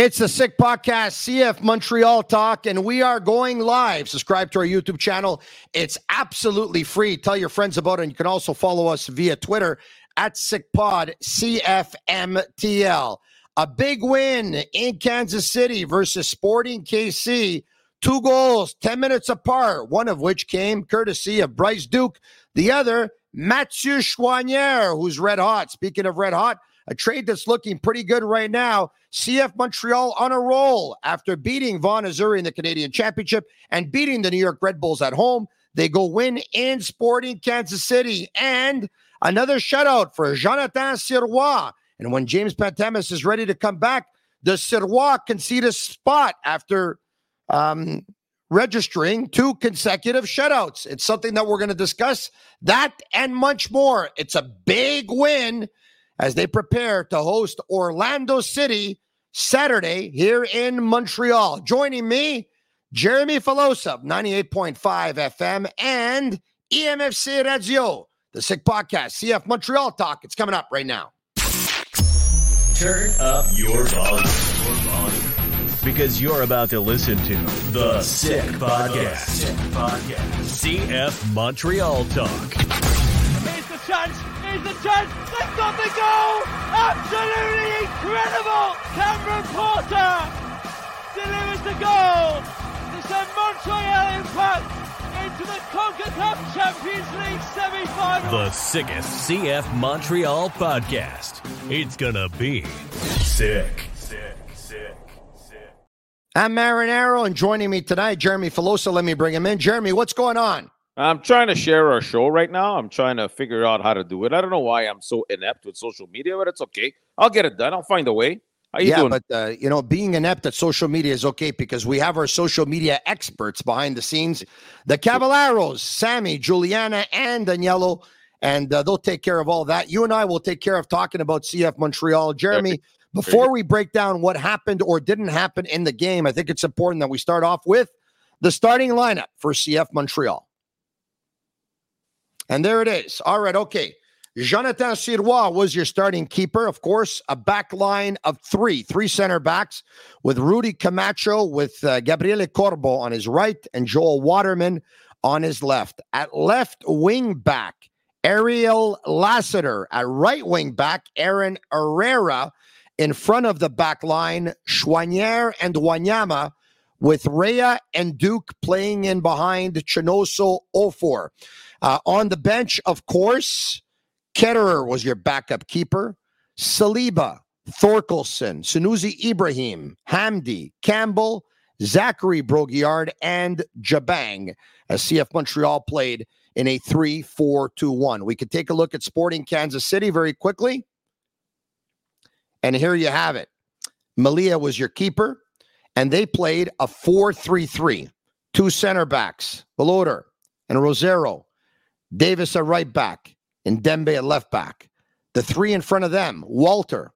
It's the Sick Podcast, CF Montreal Talk, and we are going live. Subscribe to our YouTube channel. It's absolutely free. Tell your friends about it. And you can also follow us via Twitter at SickPod, CFMTL. A big win in Kansas City versus Sporting KC. Two goals, 10 minutes apart, one of which came courtesy of Bryce Duke. The other, Mathieu Choinière, who's red hot. Speaking of red hot, a trade that's looking pretty good right now. CF Montreal on a roll after beating Vaughan Azzurri in the Canadian Championship and beating the New York Red Bulls at home. They go win in Sporting Kansas City and another shutout for Jonathan Sirois. And when James Pantemis is ready to come back, the Sirois concede a spot after um, registering two consecutive shutouts. It's something that we're going to discuss that and much more. It's a big win as they prepare to host Orlando City Saturday here in Montreal. Joining me, Jeremy Filosa, 98.5 FM, and EMFC Radio, the Sick Podcast, CF Montreal Talk. It's coming up right now. Turn up your volume. Because you're about to listen to The Sick Podcast. Sick Podcast. CF Montreal Talk. Here's the chance. Here's the chance. They've got the goal. Absolutely incredible. Cameron Porter delivers the goal to send Montreal Impact into the CONCACAF Champions League semi-final. The sickest CF Montreal podcast. It's gonna be sick. Sick, sick, sick. I'm Marinaro, and joining me tonight, Jeremy Filosa. Let me bring him in. Jeremy, what's going on? I'm trying to share our show right now. I'm trying to figure out how to do it. I don't know why I'm so inept with social media, but it's okay. I'll get it done. I'll find a way. How you yeah, doing? but uh, you know, being inept at social media is okay because we have our social media experts behind the scenes, the Caballeros, Sammy, Juliana, and Daniello, and uh, they'll take care of all that. You and I will take care of talking about CF Montreal. Jeremy, before we break down what happened or didn't happen in the game, I think it's important that we start off with the starting lineup for CF Montreal. And there it is. All right, okay. Jonathan Sirois was your starting keeper, of course, a back line of three, three center backs with Rudy Camacho, with uh, Gabriele Corbo on his right, and Joel Waterman on his left. At left wing back, Ariel Lassiter. At right wing back, Aaron Herrera. In front of the back line, Choinière and Wanyama, with Rea and Duke playing in behind Chinonso Offor. Uh, on the bench, of course, Ketterer was your backup keeper. Saliba, Thorkelsson, Sunusi Ibrahim, Hamdi, Campbell, Zachary Brault-Guillard, and Jabang as CF Montreal played in a 3 4 2 1. We could take a look at Sporting Kansas City very quickly. And here you have it. Melia was your keeper, and they played a 4 3 3. Two center backs, Voloder and Rosero. Davis a right back, and Ndenbe at left back. The three in front of them, Walter,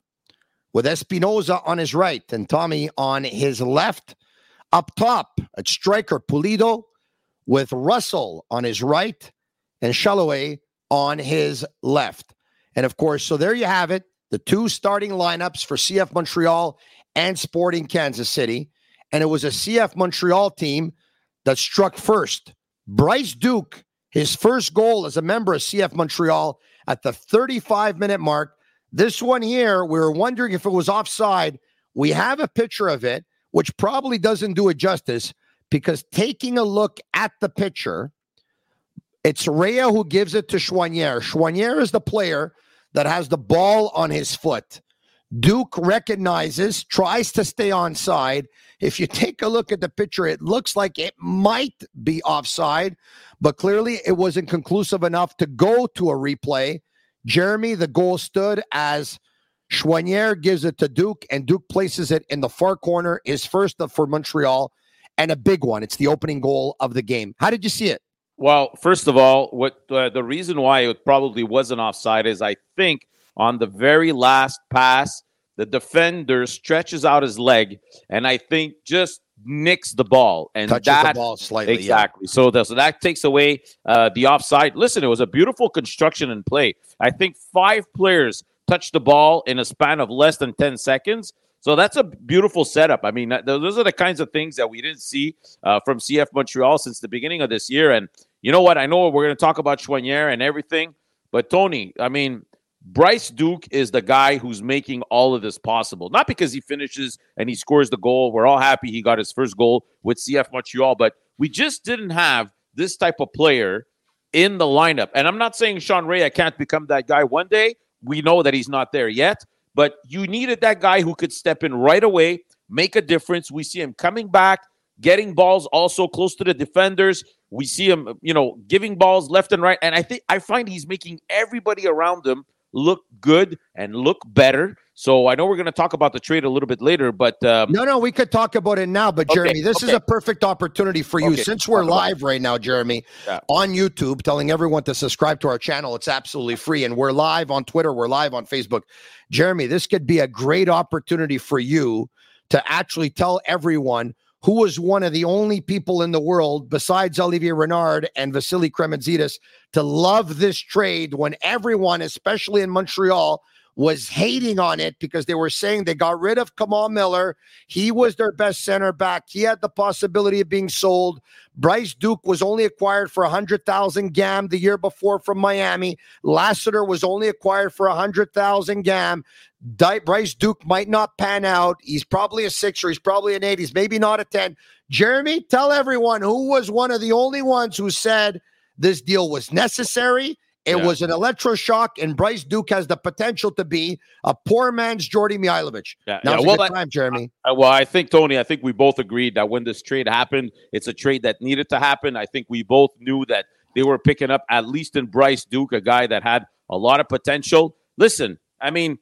with Espinoza on his right and Thommy on his left. Up top at striker, Pulido, with Russell on his right and Salloi on his left. And of course, so there you have it the two starting lineups for CF Montreal and Sporting Kansas City. And it was a CF Montreal team that struck first. Bryce Duke his first goal as a member of CF Montreal at the 35 minute mark. This one here, we were wondering if it was offside. We have a picture of it, which probably doesn't do it justice because taking a look at the picture, it's Rea who gives it to Choinière. Choinière is the player that has the ball on his foot. Duke recognizes, tries to stay on side. If you take a look at the picture, it looks like it might be offside, but clearly it wasn't conclusive enough to go to a replay. Jeremy, the goal stood as Choinière gives it to Duke, and Duke places it in the far corner, his first for Montreal, and a big one. It's the opening goal of the game. How did you see it? Well, first of all, what uh, the reason why it probably wasn't offside is I think on the very last pass, the defender stretches out his leg, and I think just nicks the ball and Touches that the ball slightly. yeah. exactly. So, the, so that takes away uh, the offside. Listen, it was a beautiful construction and play. I think five players touched the ball in a span of less than ten seconds. So that's a beautiful setup. I mean, those are the kinds of things that we didn't see uh, from CF Montreal since the beginning of this year. And you know what? I know we're going to talk about Choinière and everything, but Tony, I mean, Bryce Duke is the guy who's making all of this possible. Not because he finishes and he scores the goal. We're all happy he got his first goal with CF Montreal, but we just didn't have this type of player in the lineup. And I'm not saying Sean Rea can't become that guy one day. We know that he's not there yet, but you needed that guy who could step in right away, make a difference. We see him coming back, getting balls also close to the defenders. We see him, you know, giving balls left and right. And I think I find he's making everybody around him look good and look better. So I know we're going to talk about the trade a little bit later, but um, No, no, we could talk about it now, but Okay, Jeremy, this is a perfect opportunity for you Okay, since we're live right now, Jeremy, Yeah. on YouTube, telling everyone to subscribe to our channel. It's absolutely free, and we're live on Twitter, we're live on Facebook. Jeremy, this could be a great opportunity for you to actually tell everyone who was one of the only people in the world besides Olivier Renard and Vassili Cremanzidis to love this trade when everyone, especially in Montreal, was hating on it because they were saying they got rid of Kamal Miller. He was their best center back. He had the possibility of being sold. Bryce Duke was only acquired for 100,000 GAM the year before from Miami. Lassiter was only acquired for 100,000 GAM. Di- Bryce Duke might not pan out. He's probably a six or he's probably an eight. He's maybe not a 10. Jeremy, tell everyone who was one of the only ones who said this deal was necessary. It Yeah. was an electroshock, and Bryce Duke has the potential to be a poor man's Djordje Mihailovic. yeah, Now's yeah. a Well, good I- time, Jeremy. Uh, well, I think Tony, I think we both agreed that when this trade happened, it's a trade that needed to happen. I think we both knew that they were picking up at least in Bryce Duke, a guy that had a lot of potential. Listen, I mean,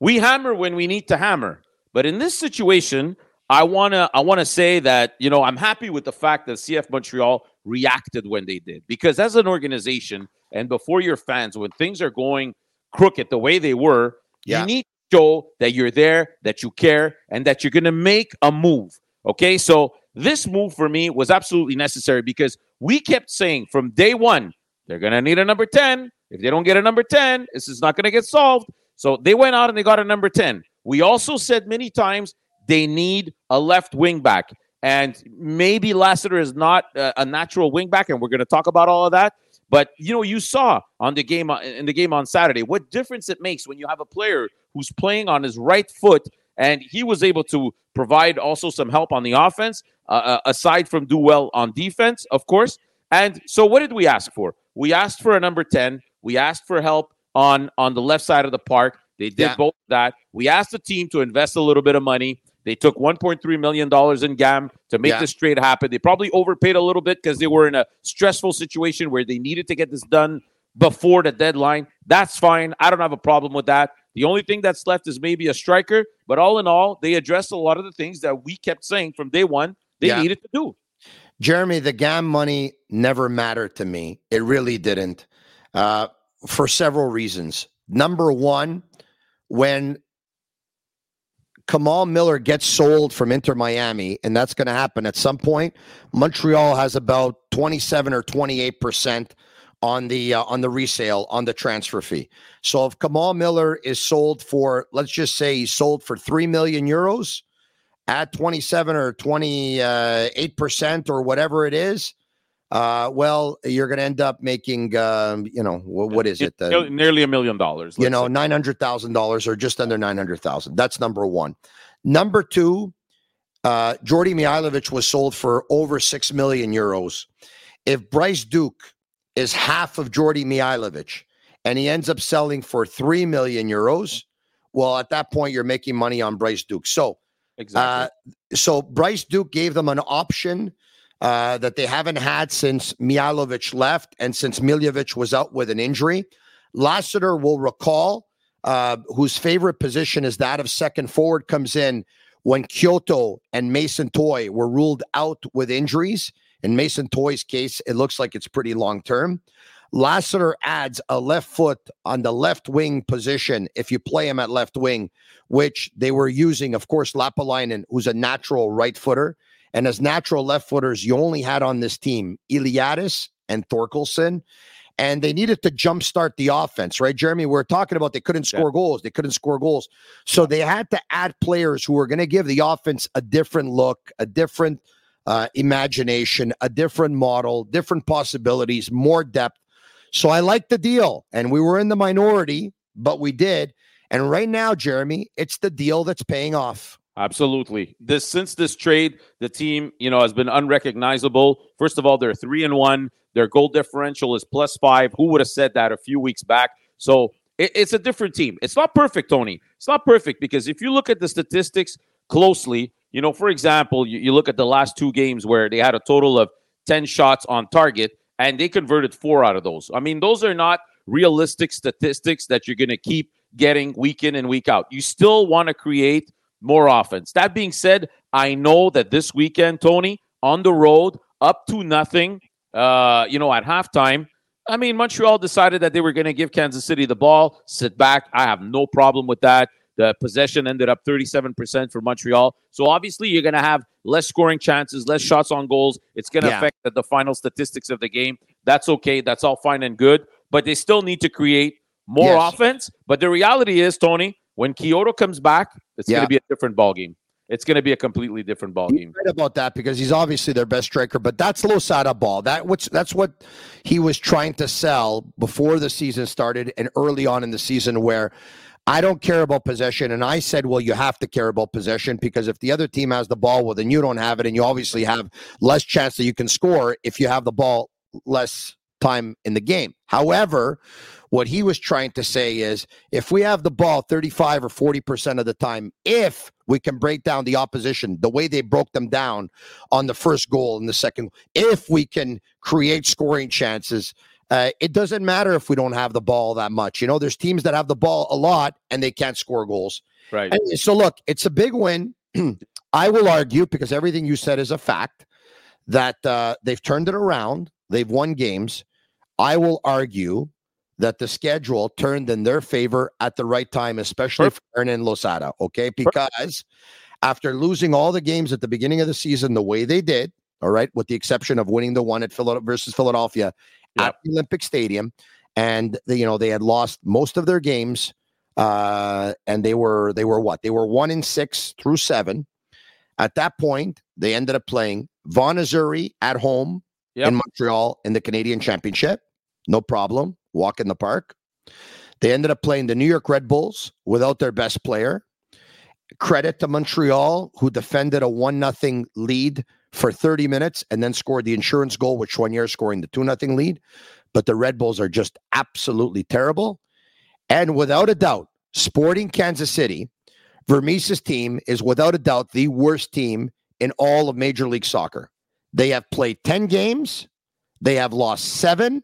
we hammer when we need to hammer, but in this situation, I wanna I wanna say that you know I'm happy with the fact that CF Montreal reacted when they did because as an organization and before your fans, when things are going crooked the way they were, Yeah. you need to show that you're there, that you care, and that you're going to make a move. Okay, so this move for me was absolutely necessary because we kept saying from day one they're going to need a number 10. If they don't get a number 10, this is not going to get solved. So they went out and they got a number 10. We also said many times they need a left wing back. And maybe Lassiter is not uh, a natural wing back, and we're going to talk about all of that. But you know, you saw on the game uh, in the game on Saturday what difference it makes when you have a player who's playing on his right foot, and he was able to provide also some help on the offense, uh, uh, aside from do well on defense, of course. And so, what did we ask for? We asked for a number ten. We asked for help on on the left side of the park. They did Yeah. both that. We asked the team to invest a little bit of money. They took 1.3 million dollars in GAM to make Yeah. this trade happen. They probably overpaid a little bit because they were in a stressful situation where they needed to get this done before the deadline. That's fine. I don't have a problem with that. The only thing that's left is maybe a striker. But all in all, they addressed a lot of the things that we kept saying from day one they Yeah. needed to do. Jeremy, the GAM money never mattered to me. It really didn't, uh, for several reasons. Number one, when Kamal Miller gets sold from Inter Miami, and that's going to happen at some point, Montreal has about 27 or 28 percent on the uh, on the resale on the transfer fee. So if Kamal Miller is sold for, let's just say he's sold for three million euros at 27 or 28 percent or whatever it is, uh, well, you're going to end up making, um, you know, what, what is it? Uh, nearly a million dollars. You know, nine hundred thousand dollars or just under nine hundred thousand. That's number one. Number two, uh, Djordje Mihailovic was sold for over six million euros. If Bryce Duke is half of Djordje Mihailovic and he ends up selling for three million euros, well, at that point you're making money on Bryce Duke. So, exactly. Uh, so Bryce Duke gave them an option uh, that they haven't had since Mihailovic left and since Miljevic was out with an injury. Lassiter will recall, uh, whose favorite position is that of second forward, comes in when Quioto and Mason Toye were ruled out with injuries. In Mason Toye's case, it looks like it's pretty long term. Lassiter adds a left foot on the left wing position if you play him at left wing, which they were using, of course, Lappalainen, who's a natural right footer. And as natural left footers, you only had on this team Iliadis and Thorkelsson. And they needed to jumpstart the offense, right? Jeremy, we are talking about they couldn't score yeah. goals. They couldn't score goals. So they had to add players who were going to give the offense a different look, a different uh, imagination, a different model, different possibilities, more depth. So I like the deal. And we were in the minority, but we did. And right now, Jeremy, it's the deal that's paying off. Absolutely. This since this trade, the team, you know, has been unrecognizable. First of all, they're three and one. Their goal differential is plus five. Who would have said that a few weeks back? So it, it's a different team. It's not perfect, Tony. It's not perfect because if you look at the statistics closely, you know, for example, you, you look at the last two games where they had a total of 10 shots on target and they converted four out of those. I mean, those are not realistic statistics that you're going to keep getting week in and week out. You still want to create more offense. That being said, I know that this weekend, Tony, on the road, up to nothing, uh, you know, at halftime. I mean, Montreal decided that they were going to give Kansas City the ball, sit back. I have no problem with that. The possession ended up 37% for Montreal. So obviously, you're going to have less scoring chances, less shots on goals. It's going to yeah. affect the, the final statistics of the game. That's okay. That's all fine and good. But they still need to create more yes. offense. But the reality is, Tony, when Quioto comes back, it's yeah. going to be a different ball game. It's going to be a completely different ball game. Right about that because he's obviously their best striker, but that's Losada ball. That which that's what he was trying to sell before the season started and early on in the season where I don't care about possession. And I said, well, you have to care about possession because if the other team has the ball, well, then you don't have it. And you obviously have less chance that you can score if you have the ball less time in the game. However, what he was trying to say is if we have the ball 35 or 40% of the time, if we can break down the opposition the way they broke them down on the first goal and the second, if we can create scoring chances, uh, it doesn't matter if we don't have the ball that much. You know, there's teams that have the ball a lot and they can't score goals. Right. And so, look, it's a big win. I will argue because everything you said is a fact that uh, they've turned it around. They've won games. I will argue that the schedule turned in their favor at the right time, especially Perfect. for Hernan Losada. Okay. Because Perfect. after losing all the games at the beginning of the season the way they did, all right, with the exception of winning the one at Philadelphia versus Philadelphia yep. at the Olympic Stadium, and the, you know they had lost most of their games, uh, and they were they were what they were one in six through seven. At that point, they ended up playing Vaughan Azzurri at home yep. in Montreal in the Canadian Championship. No problem walk in the park. They ended up playing the New York Red Bulls without their best player. Credit to Montreal, who defended a 1 0 lead for 30 minutes and then scored the insurance goal, one year scoring the 2 0 lead. But the Red Bulls are just absolutely terrible. And without a doubt, Sporting Kansas City, Vermes's team is without a doubt the worst team in all of Major League Soccer. They have played 10 games, they have lost seven,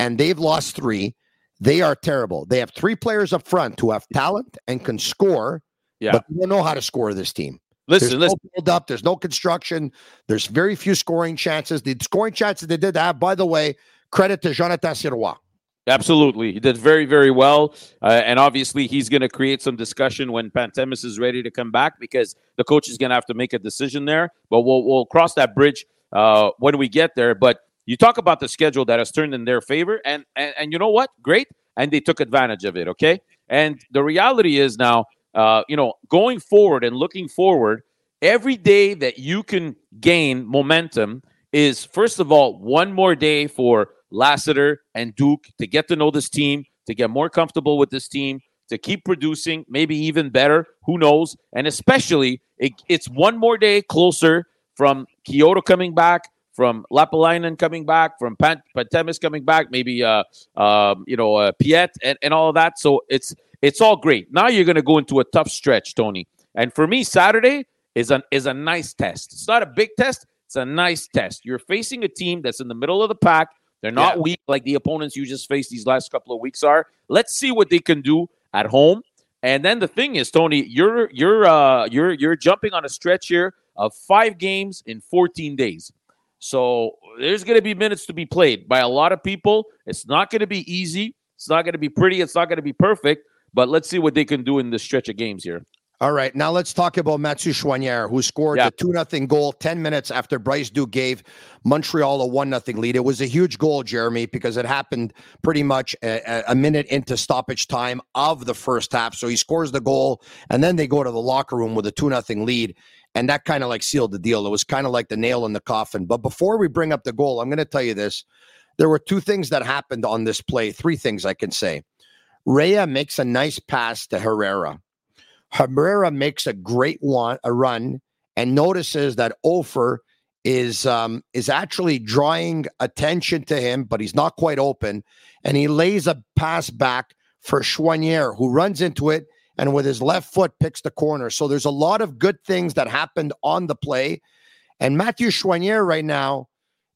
and they've lost three. They are terrible. They have three players up front who have talent and can score, yeah. but they don't know how to score this team. Listen, there's listen. No build up. There's no construction. There's very few scoring chances. The scoring chances they did have, by the way, credit to Jonathan Sirois. Absolutely. He did very, very well. Uh, and obviously, he's going to create some discussion when Pantemis is ready to come back because the coach is going to have to make a decision there. But we'll, we'll cross that bridge uh, when we get there. But you talk about the schedule that has turned in their favor, and and, and you know what? Great, and they took advantage of it. Okay, and the reality is now, uh, you know, going forward and looking forward, every day that you can gain momentum is first of all, one more day for Lassiter and Duke to get to know this team, to get more comfortable with this team, to keep producing, maybe even better. Who knows? And especially, it, it's one more day closer from Quioto coming back, from Lappalainen coming back, from Pan- Pantemis coming back, maybe uh, um, you know uh, Piette and, and all of that. So it's it's all great. Now you're going to go into a tough stretch, Tony. And for me, Saturday is an is a nice test. It's not a big test. It's a nice test. You're facing a team that's in the middle of the pack. They're not Yeah. weak like the opponents you just faced these last couple of weeks are. Let's see what they can do at home. And then the thing is, Tony, you're you're uh you're you're jumping on a stretch here of five games in 14 days. So there's going to be minutes to be played by a lot of people. It's not going to be easy. It's not going to be pretty. It's not going to be perfect. But let's see what they can do in this stretch of games here. All right, now let's talk about Mathieu Choinière, who scored Yeah. the 2 0 goal 10 minutes after Bryce Duke gave Montreal a 1 0 lead. It was a huge goal, Jeremy, because it happened pretty much a, a- a minute into stoppage time of the first half. So he scores the goal, and then they go to the locker room with a 2 0 lead. And that kind of like sealed the deal. It was kind of like the nail in the coffin. But before we bring up the goal, I'm going to tell you this. There were two things that happened on this play, three things I can say. Rea makes a nice pass to Herrera. Herrera makes a great one, a run, and notices that Offor is um, is actually drawing attention to him, but he's not quite open, and he lays a pass back for Choinière, who runs into it and with his left foot picks the corner. So there's a lot of good things that happened on the play, and Matthew Choinière right now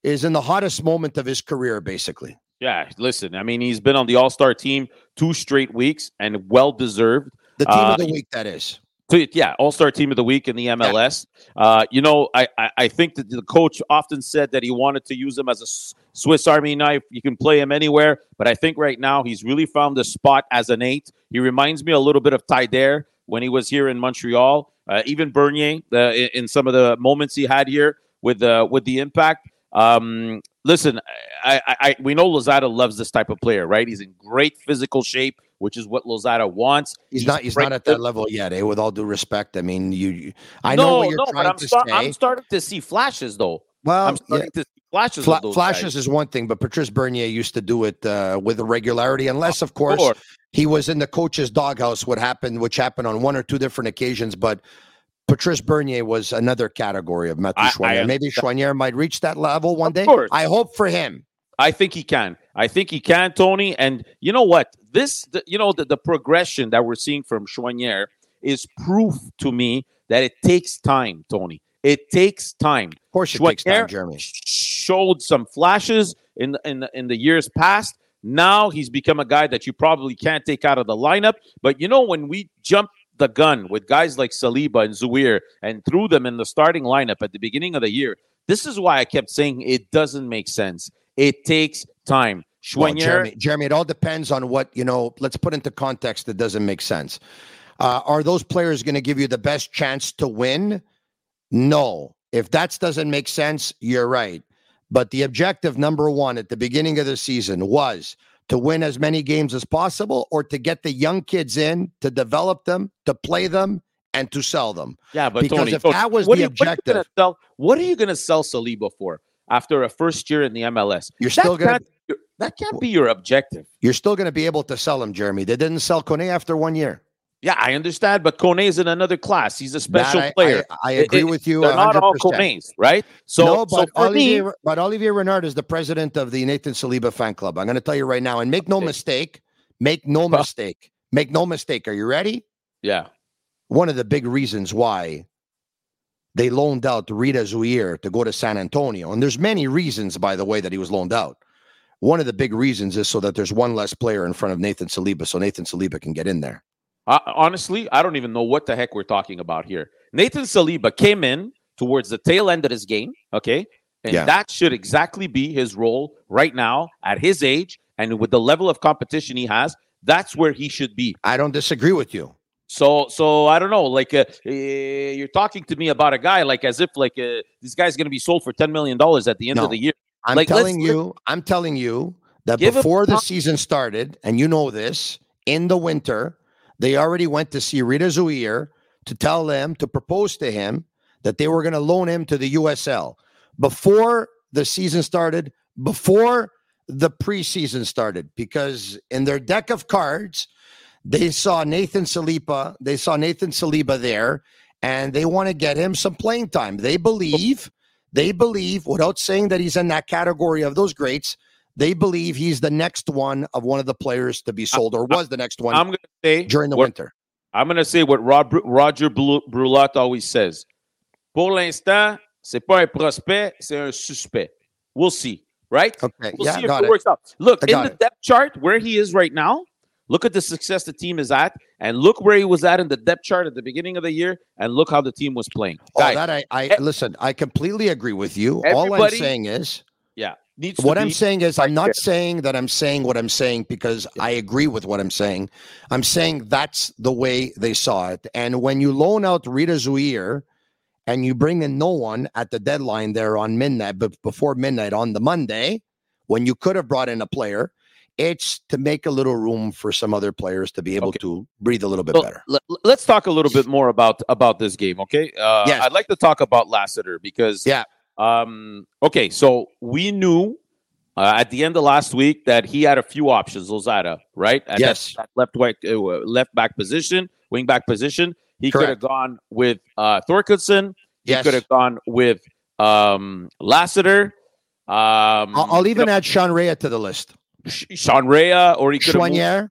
is in the hottest moment of his career, basically. Yeah, listen, I mean, he's been on the All Star team two straight weeks and well deserved. The team Uh, of the week, that is. So, yeah, All Star Team of the Week in the MLS. Uh, you know, I, I I think that the coach often said that he wanted to use him as a Swiss Army knife. You can play him anywhere, but I think right now he's really found a spot as an eight. He reminds me a little bit of Ty Dare when he was here in Montreal. Uh, even Bernier uh, in, in some of the moments he had here with the with the impact. Um, listen, I, I, I we know Losada loves this type of player, right? He's in great physical shape, which is what Losada wants. He's not. He's not at that level yet. Eh? With all due respect, I mean, you. you I no, know what you're no, trying but I'm, to start, say. I'm starting to see flashes, though. well, I'm yeah, starting to see flashes. fla- flashes guys. is one thing, but Patrice Bernier used to do it uh, with a regularity, unless, of course, Sure. he was in the coach's doghouse. What happened, which happened on one or two different occasions, but. Patrice Bernier was another category of Matthew I- I Maybe Choinière might reach that level one Of day. course. I hope for him. I think he can. I think he can, Tony. And you know what? This, the, you know, the, the progression that we're seeing from Choinière is proof to me that it takes time, Tony. It takes time. Of course, it takes time, Jeremy. showed some flashes in the, in the, in the years past. Now he's become a guy that you probably can't take out of the lineup. But you know, when we jump the gun with guys like Saliba and Zouhir and threw them in the starting lineup at the beginning of the year, this is why I kept saying it doesn't make sense. It takes time. Well, Jeremy, Jeremy, it all depends on what you know. Let's put into context that doesn't make sense. Uh, are those players going to give you the best chance to win? No. If that doesn't make sense, you're right. But the objective number one at the beginning of the season was to win as many games as possible, or to get the young kids in, to develop them, to play them, and to sell them. yeah, but because Tony, if Tony, that was the you- what are you objective- what are you going to sell Saliba for after a first year in the MLS? You're still That gonna can't- that can't be your objective. you're still going to be able to sell them, Jeremy. They didn't sell Kone after one year. Yeah, I understand, but Kone is in another class. He's a special I- player. I, I agree it- with you. They're not all Kones, right? So, no, so but for Olivier, me, but Olivier Renard is the president of the Nathan Saliba fan club. I'm going to tell you right now, and make no Okay. mistake, make no mistake, make no mistake. Are you ready? yeah, One of the big reasons why they loaned out Rida Zouhir to go to San Antonio, and there's many reasons, by the way, that he was loaned out. One of the big reasons is so that there's one less player in front of Nathan Saliba, so Nathan Saliba can get in there. Uh, honestly, I don't even know what the heck we're talking about here. Nathan Saliba came in towards the tail end of his game, okay? And Yeah. that should exactly be his role right now at his age and with the level of competition he has. That's where he should be. I don't disagree with you. So, so I don't know. Like, uh, eh, you're talking to me about a guy like as if like uh, this guy's going to be sold for ten million dollars at the end No. of the year. I'm Like, telling you, I'm telling you that before the season started, and you know this, in the winter, they already went to see Rida Zouhir to tell them to propose to him that they were going to loan him to the USL. Before the season started, before the preseason started, because in their deck of cards, they saw Nathan Saliba, they saw Nathan Saliba there, and they want to get him some playing time. They believe, they believe, without saying that he's in that category of those greats, they believe he's the next one of one of the players to be sold, or was the next one I'm going to say during the what- winter. I'm going to say what Rob, Rodger Bru- Brulotte always says. Pour l'instant, c'est pas un prospect, c'est un suspect. We'll see, right? Okay, We'll yeah, see if got it, it. works out. Look, I in the it. depth chart where he is right now, look at the success the team is at, and look where he was at in the depth chart at the beginning of the year, and look how the team was playing. Oh, Guys, that I, I listen. I completely agree with you. All I'm saying is, yeah, needs what I'm saying is, I'm not saying that I'm saying what I'm saying because I agree with what I'm saying. I'm saying that's the way they saw it. And when you loan out Rida Zouhir and you bring in no one at the deadline there on midnight, but before midnight on the Monday, when you could have brought in a player, it's to make a little room for some other players to be able Okay. to breathe a little bit So, better. let, us talk a little bit more about about this game, okay? Uh, Yes. I'd like to talk about Lassiter because Yeah. Um. Okay, so we knew uh, at the end of last week that he had a few options, Losada, right? At Yes. that left white, uh, left back position, wing back position. He could have gone with uh, Thorkelsson. He could have gone with um, Lassiter. Um, I'll, I'll you even know, add Sean Rea to the list. Sh- Sean Rea, or he could have moved Choinière,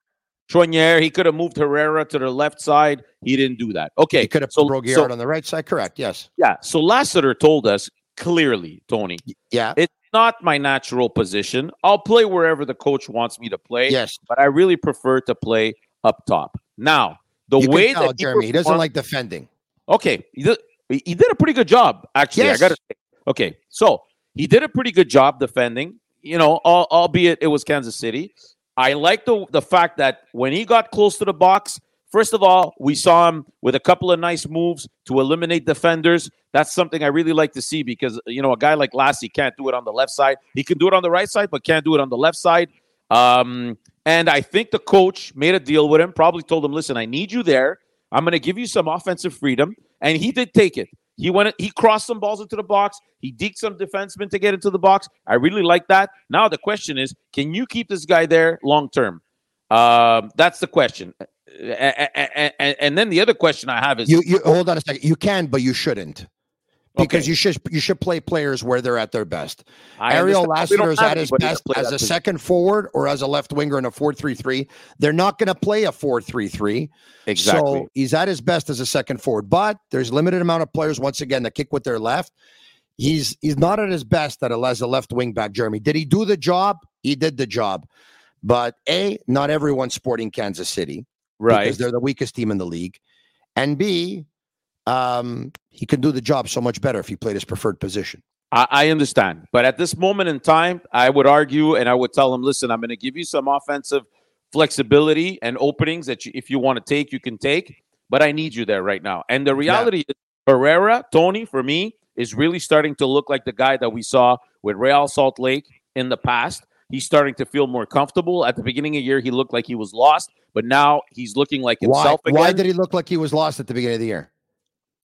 Choinière. He could have moved Herrera to the left side. He didn't do that. Okay, he could have so, put Brault-Guillard so on the right side. Correct. Yes. yeah. So Lassiter told us clearly, Tony, Yeah. it's not my natural position. I'll play wherever the coach wants me to play, Yes. but I really prefer to play up top. Now, the You way that he Jeremy, he doesn't like defending. Okay, he did, he did a pretty good job, actually. Yes. I got to say. Okay, so he did a pretty good job defending. You know, al- albeit it was Kansas City. I like the the fact that when he got close to the box, first of all, we saw him with a couple of nice moves to eliminate defenders. That's something I really like to see because you know a guy like Lassi can't do it on the left side. He can do it on the right side, but can't do it on the left side. Um, and I think the coach made a deal with him. Probably told him, "Listen, I need you there. I'm going to give you some offensive freedom," and he did take it. He went. He crossed some balls into the box. He deked some defensemen to get into the box. I really like that. Now the question is, can you keep this guy there long term? Um, that's the question. And, and then the other question I have is, You you hold on a second. You can, but you shouldn't. Because Okay. you should you should play players where they're at their best. I Ariel Lassiter is at his best as a second forward or as a left winger in a 4-3-3. They're not going to play a 4-3-3. Exactly. So he's at his best as a second forward, but there's limited amount of players once again that kick with their left. He's he's not at his best at a, as a left wing back. Jeremy, did he do the job? He did the job, but a not everyone's sporting Kansas City right? because they're the weakest team in the league, and b um, he can do the job so much better if he played his preferred position. I, I understand, but at this moment in time, I would argue and I would tell him, listen, I'm going to give you some offensive flexibility and openings that you, if you want to take, you can take, but I need you there right now. And the reality is, Herrera, Tony, for me, is really starting to look like the guy that we saw with Real Salt Lake in the past. He's starting to feel more comfortable. At the beginning of the year, he looked like he was lost, but now he's looking like Why? himself again. Why did he look like he was lost at the beginning of the year?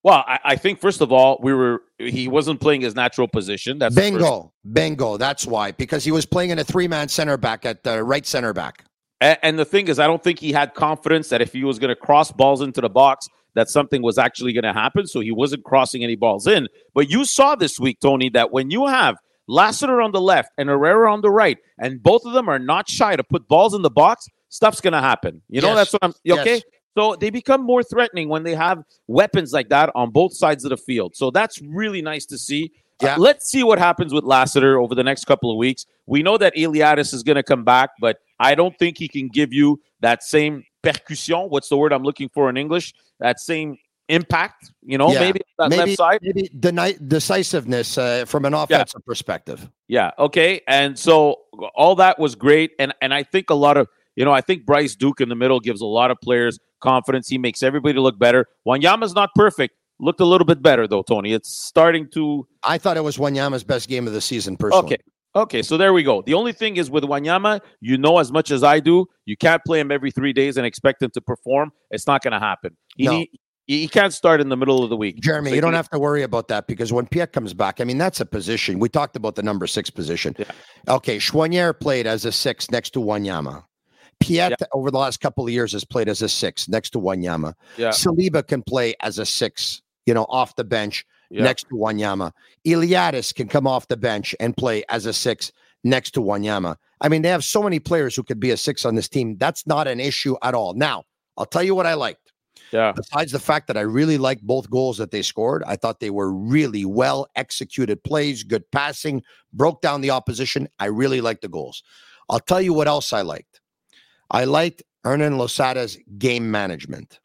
Well, I, I think first of all, we were he wasn't playing his natural position. That's Bingo, bingo. That's why because he was playing in a three-man center back at the right center back. And, and the thing is, I don't think he had confidence that if he was going to cross balls into the box, that something was actually going to happen. So he wasn't crossing any balls in. But you saw this week, Tony, that when you have Lassiter on the left and Herrera on the right, and both of them are not shy to put balls in the box, stuff's going to happen. You know, Yes. that's what I'm okay. Yes. So they become more threatening when they have weapons like that on both sides of the field. So that's really nice to see. Uh, let's see what happens with Lassiter over the next couple of weeks. We know that Eliadis is going to come back, but I don't think he can give you that same percussion. What's the word I'm looking for in English? That same impact. You know, Yeah. maybe that maybe left side. maybe deni- decisiveness uh, from an offensive perspective. Yeah. Okay. And so all that was great, and and I think a lot of you know I think Bryce Duke in the middle gives a lot of players confidence. He makes everybody look better. Wanyama's not perfect. Looked a little bit better though, Tony. It's starting to I thought it was Wanyama's best game of the season. Personally, Okay. Okay, so there we go. The only thing is with Wanyama, you know as much as I do, you can't play him every three days and expect him to perform. It's not going to happen. He No. He, he can't start in the middle of the week. Jeremy, So you don't he- have to worry about that because when Piette comes back, I mean, that's a position. We talked about the number six position. Yeah. Okay, Choinière played as a six next to Wanyama. Piette, over the last couple of years, has played as a six next to Wanyama. Yeah. Saliba can play as a six, you know, off the bench Yeah. next to Wanyama. Iliadis can come off the bench and play as a six next to Wanyama. I mean, they have so many players who could be a six on this team. That's not an issue at all. Now, I'll tell you what I liked Yeah. besides the fact that I really liked both goals that they scored, I thought they were really well executed plays, good passing, broke down the opposition. I really liked the goals. I'll tell you what else I liked. I liked Hernan Losada's game management.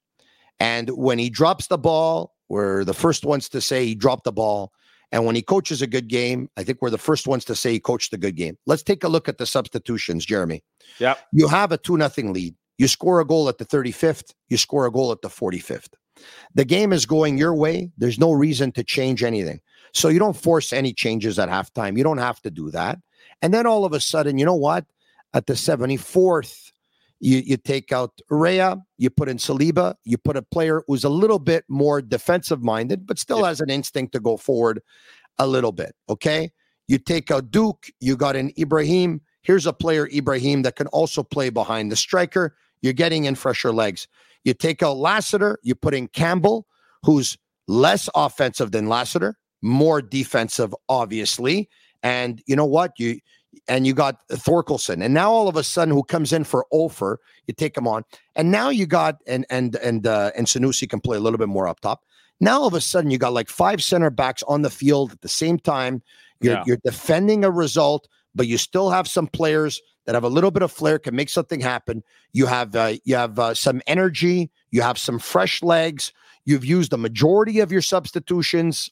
And when he drops the ball, we're the first ones to say he dropped the ball. And when he coaches a good game, I think we're the first ones to say he coached a good game. Let's take a look at the substitutions, Jeremy. Yep. You have a 2 nothing lead. You score a goal at the 35th, you score a goal at the 45th. The game is going your way. There's no reason to change anything. So you don't force any changes at halftime. You don't have to do that. And then all of a sudden, you know what? At the 74th, you, you take out Rea, you put in Saliba, you put a player who's a little bit more defensive minded, but still Yeah. has an instinct to go forward a little bit. Okay. You take out Duke, you got in Ibrahim. Here's a player, Ibrahim, that can also play behind the striker. You're getting in fresher legs. You take out Lassiter, you put in Campbell, who's less offensive than Lassiter, more defensive, obviously. And you know what? You and you got Thorkelsson, and now all of a sudden, who comes in for Offor, you take him on, and now you got and and and uh, and Sunusi can play a little bit more up top. Now all of a sudden, you got like five center backs on the field at the same time. You're Yeah. you're defending a result, but you still have some players that have a little bit of flair, can make something happen. You have uh, you have uh, some energy. You have some fresh legs. You've used the majority of your substitutions.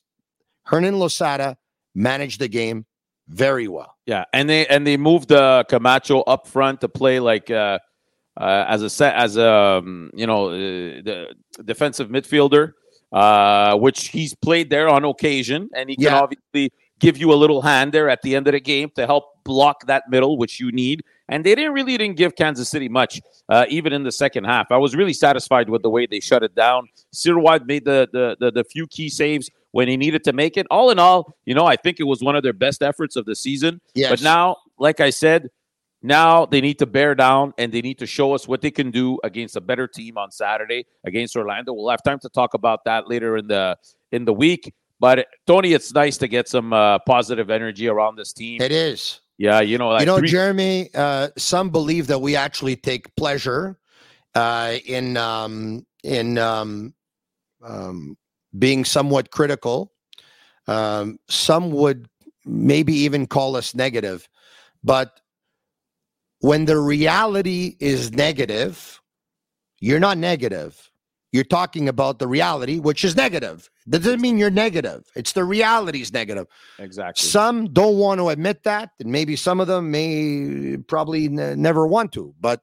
Hernan Losada managed the game very well. Yeah, and they and they moved uh, Camacho up front to play like uh, uh, as a set as a um, you know uh, the defensive midfielder, uh, which he's played there on occasion, and he can Yeah. obviously give you a little hand there at the end of the game to help block that middle, which you need. And they didn't really didn't give Kansas City much, uh, even in the second half. I was really satisfied with the way they shut it down. Sirois made the, the the the few key saves when he needed to make it. All in all, you know, I think it was one of their best efforts of the season. Yes. But now, like I said, now they need to bear down and they need to show us what they can do against a better team on Saturday against Orlando. We'll have time to talk about that later in the in the week. But Tony, it's nice to get some uh, positive energy around this team. it is. Yeah, you know, like you know, three- Jeremy, uh, some believe that we actually take pleasure uh, in um, in um, um, being somewhat critical. Um, some would maybe even call us negative, but when the reality is negative, you're not negative. You're talking about the reality, which is negative. That doesn't mean you're negative. It's the reality's negative. exactly. Some don't want to admit that, and maybe some of them may probably n- never want to. But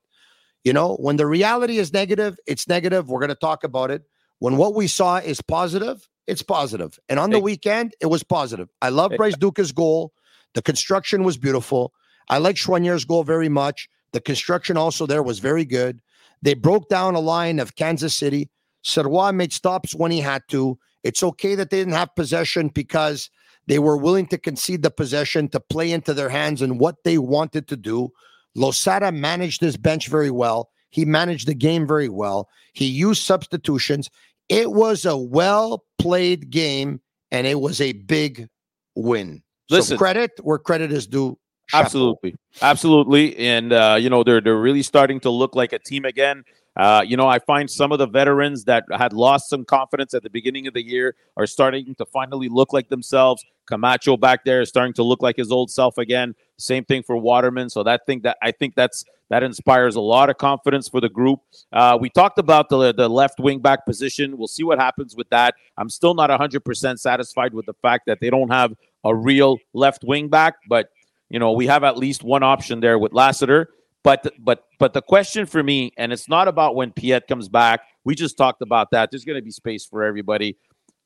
you know, when the reality is negative, it's negative. We're going to talk about it. When what we saw is positive, it's positive. And on the weekend, it was positive. I love Bryce Duca's goal. The construction was beautiful. I like Choinière's goal very much. The construction also there was very good. They broke down a line of Kansas City. Sirois made stops when he had to. It's okay that they didn't have possession because they were willing to concede the possession to play into their hands and what they wanted to do. Losada managed his bench very well. He managed the game very well. He used substitutions. It was a well played game and it was a big win. so Listen. credit where credit is due. Absolutely, absolutely, and uh, you know they're they're really starting to look like a team again. Uh, you know, I find some of the veterans that had lost some confidence at the beginning of the year are starting to finally look like themselves. Camacho back there is starting to look like his old self again. Same thing for Waterman. So that thing that I think that's that inspires a lot of confidence for the group. Uh, we talked about the the left wing back position. We'll see what happens with that. I'm still not 100 percent satisfied with the fact that they don't have a real left wing back, but you know we have at least one option there with Lassiter. But but but the question for me, and it's not about when Piette comes back. We just talked about that. There's going to be space for everybody,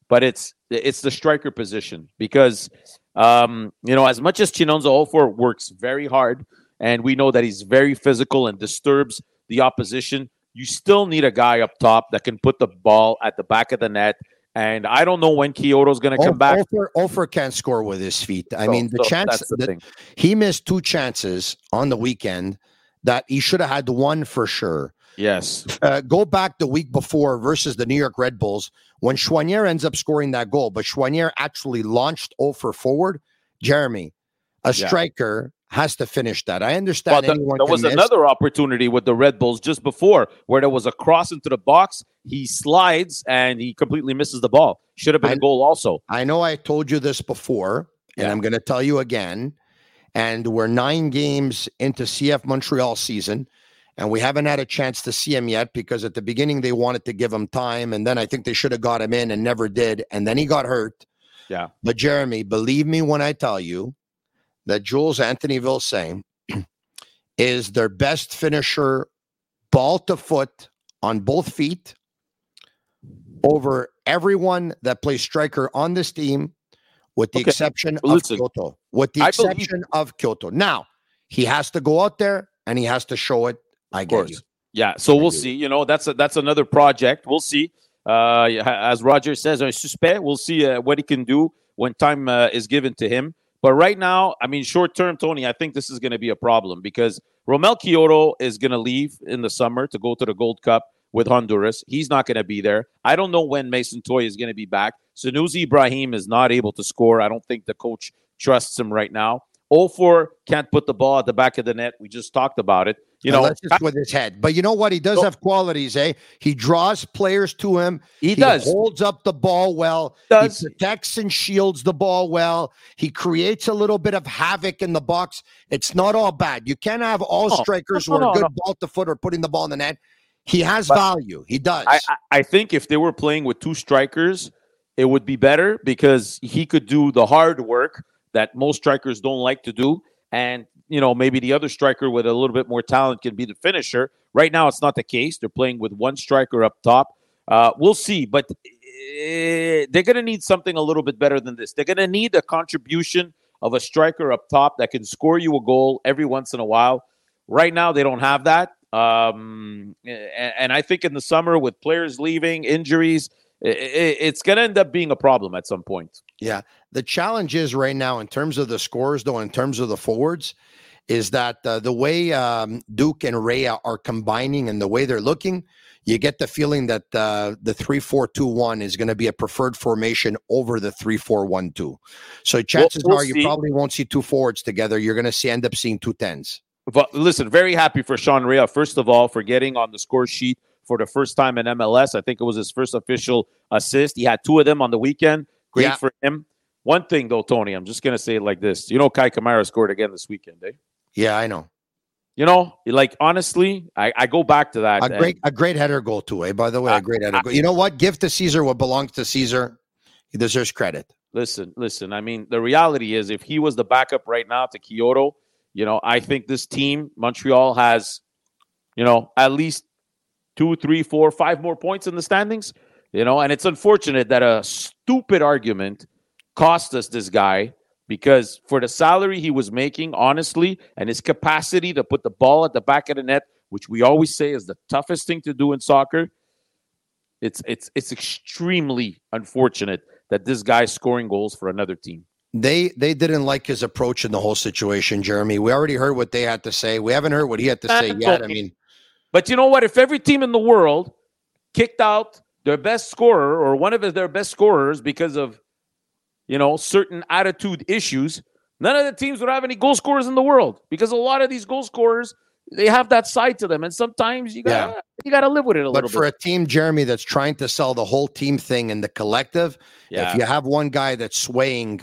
but it's it's the striker position because um, you know as much as Chinonso Offor works very hard, and we know that he's very physical and disturbs the opposition. you still need a guy up top that can put the ball at the back of the net. And I don't know when Quioto's going to come back. Offor, Offor can't score with his feet. I So- mean, the so chance the he missed two chances on the weekend that he should have had one for sure. Yes. Uh, go back the week before versus the New York Red Bulls when Choinière ends up scoring that goal, but Choinière actually launched Offor forward. Jeremy, a Yeah. striker has to finish that. I Well, understand the- anyone there was miss. another opportunity with the Red Bulls just before where there was a cross into the box. He slides and he completely misses the ball. Should have been I- a goal also. I know I told you this before, and Yeah. I'm going to tell you again. And we're nine games into CF Montreal season, and we haven't had a chance to see him yet because at the beginning they wanted to give him time, and then I think they should have got him in and never did, and then he got hurt. Yeah. But Jeremy, believe me when I tell you that Jules Anthony Vilsaint is their best finisher, ball to foot on both feet, over everyone that plays striker on this team, with the Okay. exception Well, of listen, Quioto. With the I believe- exception of Quioto. Now he has to go out there and he has to show it. I get you. Yeah. So we'll do. see. You know, that's a, that's another project. We'll see. Uh, as Roger says, I suspect we'll see uh, what he can do when time uh, is given to him. But right now, I mean, short term, Tony, I think this is going to be a problem because Romell Quioto is going to leave in the summer to go to the Gold Cup with Honduras. He's not going to be there. I don't know when Mason Toye is going to be back. Sunusi Ibrahim is not able to score. I don't think the coach trusts him right now. Offor can't put the ball at the back of the net. We just talked about it. You know, Unless it's with his head. But you know what? He does So- have qualities, eh? He draws players to him. he does. holds up the ball well. Does. He protects and shields the ball well. He creates a little bit of havoc in the box. It's not all bad. You can't have all No, strikers no, who are no, good ball to foot or putting the ball in the net. He has But- value. He does. I, I, think if they were playing with two strikers, it would be better because he could do the hard work that most strikers don't like to do. And, you know, maybe the other striker with a little bit more talent can be the finisher. Right now, it's not the case. They're playing with one striker up top. Uh, we'll see. But eh, they're going to need something a little bit better than this. They're going to need a contribution of a striker up top that can score you a goal every once in a while. Right now, they don't have that. Um, and, and I think in the summer, with players leaving, injuries, i i it's going to end up being a problem at some point. Yeah. The challenge is right now, in terms of the scores, though, in terms of the forwards, is that uh, the way um, Duke and Rea are combining and the way they're looking, you get the feeling that uh, the 3 4 2 1 is going to be a preferred formation over the 3 4 1 2. So chances we'll are you see. probably won't see two forwards together. You're going to see end up seeing two tens. But listen, very happy for Sean Rea, first of all, for getting on the score sheet for the first time in MLS. I think it was his first official assist. He had two of them on the weekend. Great Yeah. for him. One thing, though, Tony, I'm just going to say it like this. You know, Kei Kamara scored again this weekend, eh? Yeah, I know. You know, like, honestly, I, I go back to that. A great, a great header goal too. Eh? By the way, I- a great header goal. You know what? Give to Caesar what belongs to Caesar. He deserves credit. Listen, listen. I mean, the reality is, if he was the backup right now to Quioto, you know, I think this team, Montreal, has, you know, at least two, three, four, five more points in the standings. You know, and it's unfortunate that a stupid argument cost us this guy because for the salary he was making, honestly, and his capacity to put the ball at the back of the net, which we always say is the toughest thing to do in soccer, it's it's it's extremely unfortunate that this guy's scoring goals for another team. They they didn't like his approach in the whole situation, Jeremy. We already heard what they had to say. We haven't heard what he had to say yet. I mean, But you know what? If every team in the world kicked out their best scorer or one of their best scorers because of, you know, certain attitude issues, none of the teams would have any goal scorers in the world because a lot of these goal scorers they have that side to them, and sometimes you got to you got to live with it a but little for bit. a team, Jeremy, that's trying to sell the whole team thing and the collective, yeah. if you have one guy that's swaying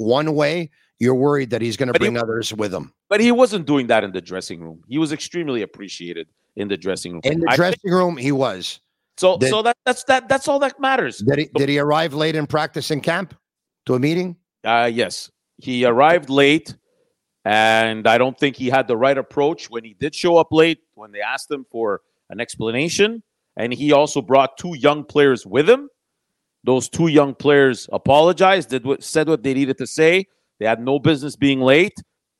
one way, you're worried that he's going to But he- bring others with him. but he wasn't doing that in the dressing room. He was extremely appreciated in the dressing room. In the I think- dressing room, he was. so Did- so that that's that that's all that matters. Did he, did he arrive late in practice in camp to a meeting? Uh, yes, he arrived late, and I don't think he had the right approach when he did show up late. When they asked him for an explanation, and he also brought two young players with him. Those two young players apologized, did what said what they needed to say. They had no business being late.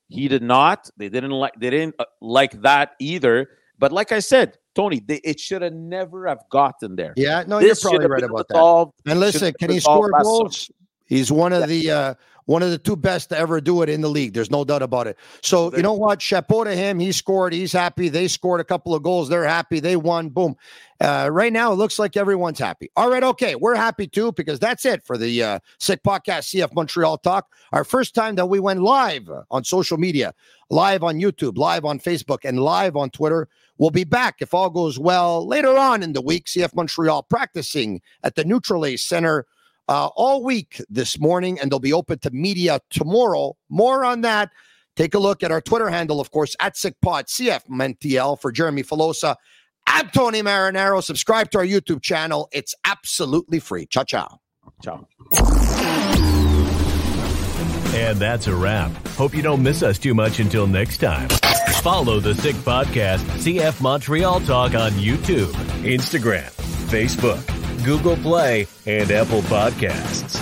He did not. They didn't like. They didn't uh, like that either. But like I said, Tony, they, it should have never have gotten there. Yeah, no, This you're probably right been about that. And listen, can he score last summer. He's one of the uh, one of the two best to ever do it in the league. There's no doubt about it. So you know what? Chapeau to him. He scored. He's happy. They scored a couple of goals. They're happy. They won. Boom. Uh, right now, it looks like everyone's happy. All right, okay, we're happy too because that's it for the uh, Sick Podcast CF Montreal Talk. Our first time that we went live on social media, live on YouTube, live on Facebook, and live on Twitter. We'll be back if all goes well later on in the week. CF Montreal practicing at the Nutrilait Center uh, all week this morning, and they'll be open to media tomorrow. More on that. Take a look at our Twitter handle, of course, at SickPod, CF MNTL for Jeremy Filosa. I'm Tony Marinaro. Subscribe to our YouTube channel. It's absolutely free. Ciao, ciao. Ciao. And that's a wrap. Hope you don't miss us too much until next time. Follow the Sick Podcast, CF Montreal Talk on YouTube, Instagram, Facebook, Google Play, and Apple Podcasts.